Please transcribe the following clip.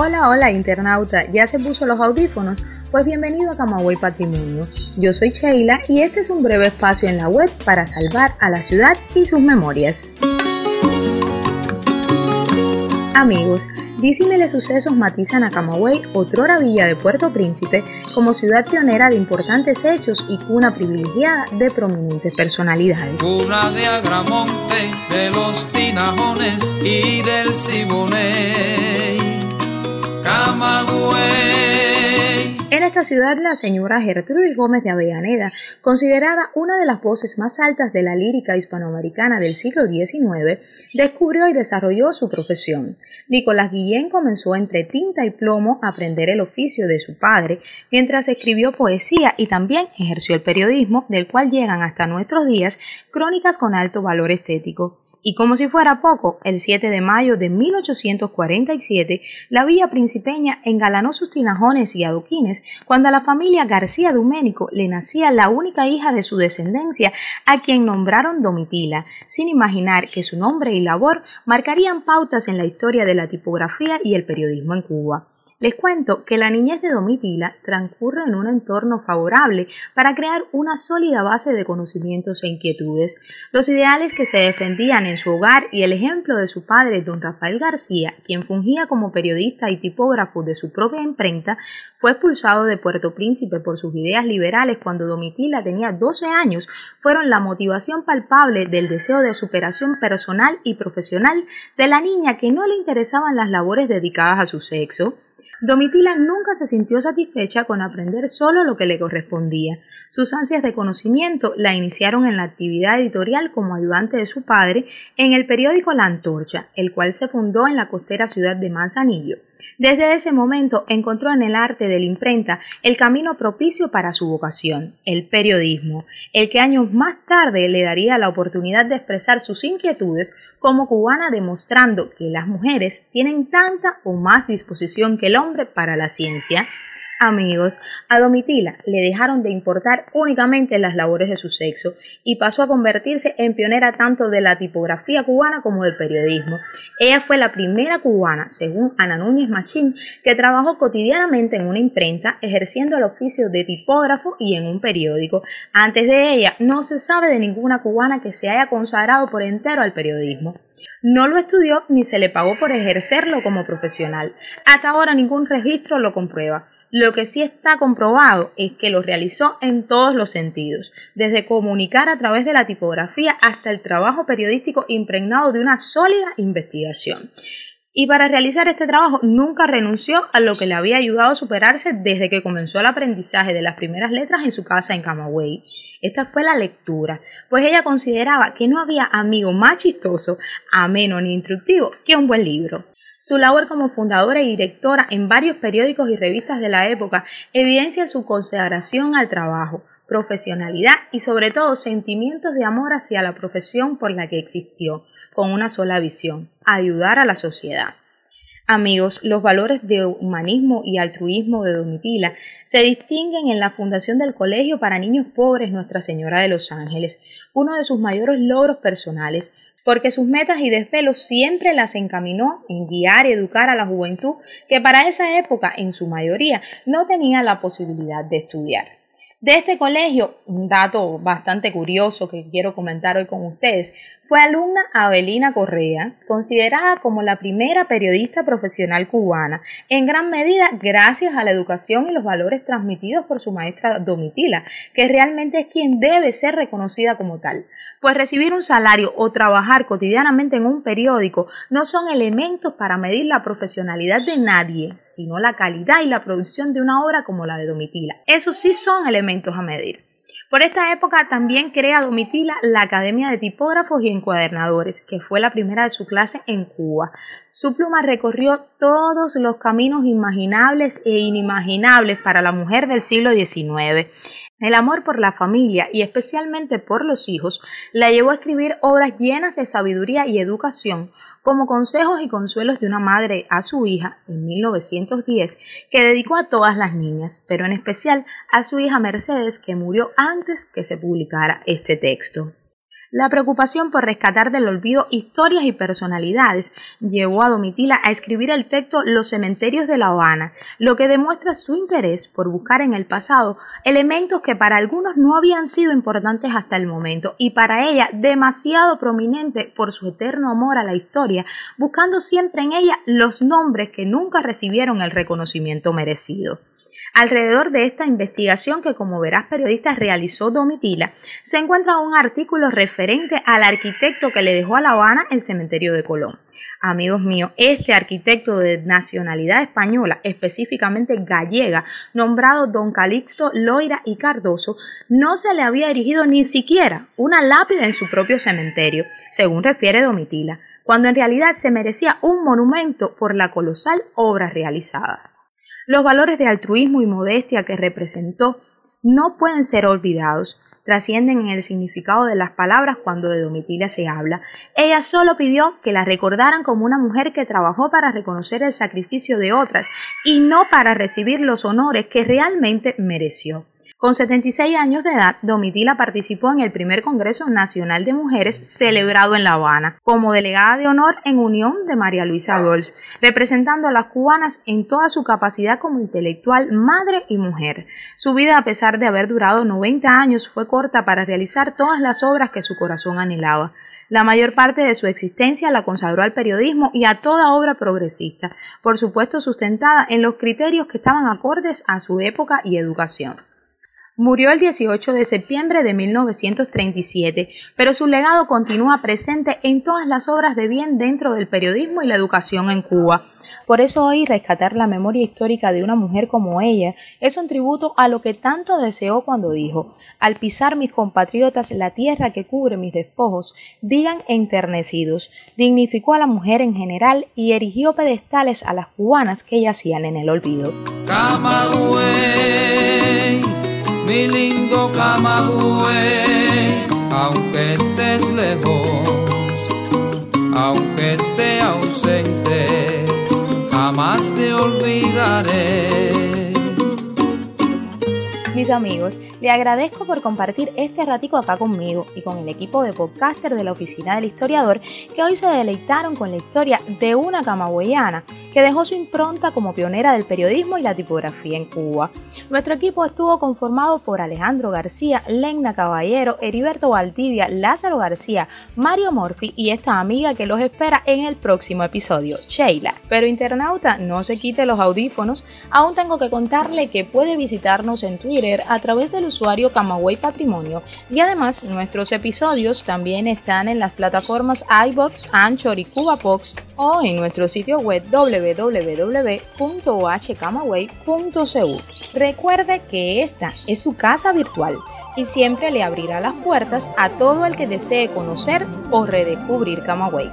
Hola, hola internauta, ¿ya se puso los audífonos? Pues bienvenido a Camagüey Patrimonio. Yo soy Sheila y este es un breve espacio en la web para salvar a la ciudad y sus memorias. Amigos, Disímiles sucesos matizan a Camagüey, otrora villa de Puerto Príncipe, como ciudad pionera de importantes hechos y cuna privilegiada de prominentes personalidades. Cuna de Agramonte, de los Tinajones y del Siboney. En esta ciudad, la señora Gertrudis Gómez de Avellaneda, considerada una de las voces más altas de la lírica hispanoamericana del siglo XIX, descubrió y desarrolló su profesión. Nicolás Guillén comenzó entre tinta y plomo a aprender el oficio de su padre, mientras escribió poesía y también ejerció el periodismo, del cual llegan hasta nuestros días crónicas con alto valor estético. Y como si fuera poco, el 7 de mayo de 1847, la villa principeña engalanó sus tinajones y adoquines cuando a la familia García Duménico le nacía la única hija de su descendencia, a quien nombraron Domitila, sin imaginar que su nombre y labor marcarían pautas en la historia de la tipografía y el periodismo en Cuba. Les cuento que la niñez de Domitila transcurre en un entorno favorable para crear una sólida base de conocimientos e inquietudes. Los ideales que se defendían en su hogar y el ejemplo de su padre, don Rafael García, quien fungía como periodista y tipógrafo de su propia imprenta, fue expulsado de Puerto Príncipe por sus ideas liberales cuando Domitila tenía 12 años, fueron la motivación palpable del deseo de superación personal y profesional de la niña que no le interesaban las labores dedicadas a su sexo. Domitila nunca se sintió satisfecha con aprender solo lo que le correspondía. Sus ansias de conocimiento la iniciaron en la actividad editorial como ayudante de su padre en el periódico La Antorcha, el cual se fundó en la costera ciudad de Manzanillo. Desde ese momento encontró en el arte de la imprenta el camino propicio para su vocación, el periodismo, el que años más tarde le daría la oportunidad de expresar sus inquietudes como cubana demostrando que las mujeres tienen tanta o más disposición que el hombre para la ciencia amigos, a Domitila le dejaron de importar únicamente las labores de su sexo y pasó a convertirse en pionera tanto de la tipografía cubana como del periodismo. Ella fue la primera cubana, según Ana Núñez Machín, que trabajó cotidianamente en una imprenta, ejerciendo el oficio de tipógrafo y en un periódico. Antes de ella, no se sabe de ninguna cubana que se haya consagrado por entero al periodismo. No lo estudió ni se le pagó por ejercerlo como profesional. Hasta ahora ningún registro lo comprueba. Lo que sí está comprobado es que lo realizó en todos los sentidos, desde comunicar a través de la tipografía hasta el trabajo periodístico impregnado de una sólida investigación. Y para realizar este trabajo nunca renunció a lo que le había ayudado a superarse desde que comenzó el aprendizaje de las primeras letras en su casa en Camagüey. Esta fue la lectura, pues ella consideraba que no había amigo más chistoso, ameno ni instructivo que un buen libro. Su labor como fundadora y directora en varios periódicos y revistas de la época evidencia su consagración al trabajo, profesionalidad y sobre todo sentimientos de amor hacia la profesión por la que existió, con una sola visión, ayudar a la sociedad. Amigos, los valores de humanismo y altruismo de Domitila se distinguen en la fundación del Colegio para Niños Pobres Nuestra Señora de los Ángeles, uno de sus mayores logros personales, porque sus metas y desvelos siempre las encaminó en guiar y educar a la juventud que para esa época en su mayoría no tenía la posibilidad de estudiar. De este colegio, un dato bastante curioso que quiero comentar hoy con ustedes, fue alumna Abelina Correa, considerada como la primera periodista profesional cubana, en gran medida gracias a la educación y los valores transmitidos por su maestra Domitila, que realmente es quien debe ser reconocida como tal. Pues recibir un salario o trabajar cotidianamente en un periódico no son elementos para medir la profesionalidad de nadie, sino la calidad y la producción de una obra como la de Domitila. Eso sí son elementos a medir. Por esta época también crea Domitila la Academia de Tipógrafos y Encuadernadores, que fue la primera de su clase en Cuba. Su pluma recorrió todos los caminos imaginables e inimaginables para la mujer del siglo XIX. El amor por la familia y especialmente por los hijos la llevó a escribir obras llenas de sabiduría y educación, como consejos y consuelos de una madre a su hija en 1910, que dedicó a todas las niñas, pero en especial a su hija Mercedes, que murió antes que se publicara este texto. La preocupación por rescatar del olvido historias y personalidades llevó a Domitila a escribir el texto Los cementerios de La Habana, lo que demuestra su interés por buscar en el pasado elementos que para algunos no habían sido importantes hasta el momento y para ella demasiado prominente por su eterno amor a la historia, buscando siempre en ella los nombres que nunca recibieron el reconocimiento merecido. Alrededor de esta investigación que como verás periodista realizó Domitila, se encuentra un artículo referente al arquitecto que le dejó a La Habana el cementerio de Colón. Amigos míos, este arquitecto de nacionalidad española, específicamente gallega, nombrado don Calixto Loira y Cardoso, no se le había erigido ni siquiera una lápida en su propio cementerio, según refiere Domitila, cuando en realidad se merecía un monumento por la colosal obra realizada. Los valores de altruismo y modestia que representó no pueden ser olvidados, trascienden en el significado de las palabras cuando de Domitila se habla. Ella solo pidió que la recordaran como una mujer que trabajó para reconocer el sacrificio de otras y no para recibir los honores que realmente mereció. Con 76 años de edad, Domitila participó en el primer Congreso Nacional de Mujeres celebrado en La Habana, como delegada de honor en unión de María Luisa Dolz, representando a las cubanas en toda su capacidad como intelectual, madre y mujer. Su vida, a pesar de haber durado 90 años, fue corta para realizar todas las obras que su corazón anhelaba. La mayor parte de su existencia la consagró al periodismo y a toda obra progresista, por supuesto sustentada en los criterios que estaban acordes a su época y educación. Murió el 18 de septiembre de 1937, pero su legado continúa presente en todas las obras de bien dentro del periodismo y la educación en Cuba. Por eso hoy rescatar la memoria histórica de una mujer como ella es un tributo a lo que tanto deseó cuando dijo, al pisar mis compatriotas la tierra que cubre mis despojos, digan enternecidos, dignificó a la mujer en general y erigió pedestales a las cubanas que yacían en el olvido mi lindo Camagüey, aunque estés lejos, aunque esté ausente, jamás te olvidaré mis amigos, le agradezco por compartir este ratico acá conmigo y con el equipo de podcaster de la Oficina del Historiador que hoy se deleitaron con la historia de una camagüeyana que dejó su impronta como pionera del periodismo y la tipografía en Cuba. Nuestro equipo estuvo conformado por Alejandro García, Lena Caballero, Heriberto Valdivia, Lázaro García, Mario Morfi y esta amiga que los espera en el próximo episodio, Sheila. Pero internauta, no se quite los audífonos, aún tengo que contarle que puede visitarnos en Twitter a través del usuario Camagüey Patrimonio y además nuestros episodios también están en las plataformas iBox, Anchor y CubaPox o en nuestro sitio web www.ohcamagüey.cu. Recuerde que esta es su casa virtual y siempre le abrirá las puertas a todo el que desee conocer o redescubrir Camagüey.